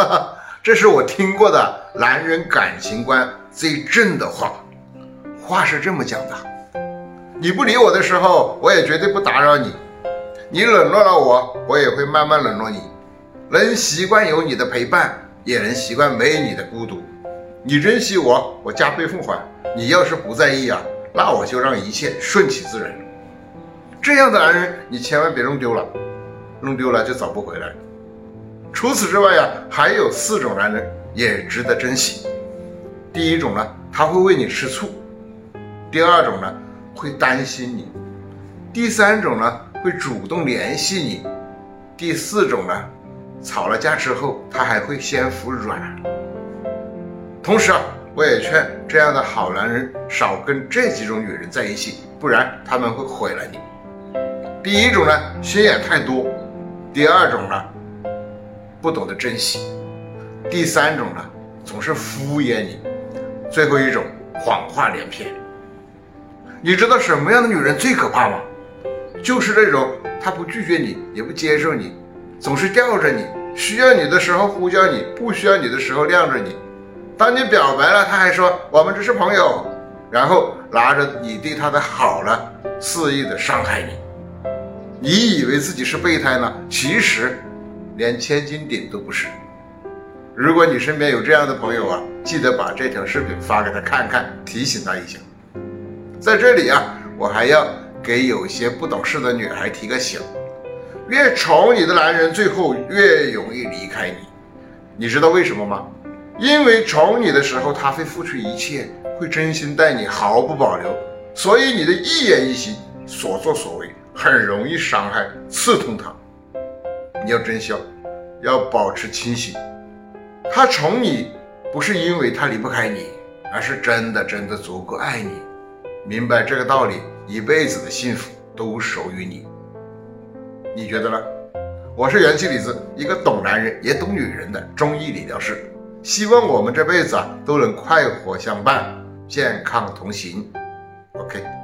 哈哈，这是我听过的男人感情观最正的话。话是这么讲的：你不理我的时候，我也绝对不打扰你；你冷落了我，我也会慢慢冷落你。能习惯有你的陪伴，也能习惯没有你的孤独。你珍惜我，我加倍奉还；你要是不在意啊，那我就让一切顺其自然。这样的男人，你千万别弄丢了，弄丢了就找不回来。除此之外呀，还有四种男人也值得珍惜。第一种呢，他会为你吃醋；第二种呢，会担心你；第三种呢，会主动联系你；第四种呢。吵了架之后，他还会先服软。同时啊，我也劝这样的好男人少跟这几种女人在一起，不然他们会毁了你。第一种呢，心眼太多；第二种呢，不懂得珍惜；第三种呢，总是敷衍你；最后一种，谎话连篇。你知道什么样的女人最可怕吗？就是那种，她不拒绝你，也不接受你。总是吊着你，需要你的时候呼叫你，不需要你的时候晾着你。当你表白了，她还说我们只是朋友，然后拿着你对她的好了，肆意的伤害你。你以为自己是备胎呢？其实连千斤顶都不是。如果你身边有这样的朋友啊，记得把这条视频发给他看看，提醒他一下。在这里啊，我还要给有些不懂事的女孩提个醒。越宠你的男人，最后越容易离开你。你知道为什么吗？因为宠你的时候，他会付出一切，会真心待你，毫不保留。所以你的一言一行、所作所为，很容易伤害、刺痛他。要珍惜，要保持清醒。他宠你，不是因为他离不开你，而是真的真的足够爱你。明白这个道理，一辈子的幸福都属于你。你觉得呢？我是元气李子，一个懂男人也懂女人的中医理疗师。希望我们这辈子啊都能快活相伴，健康同行。OK。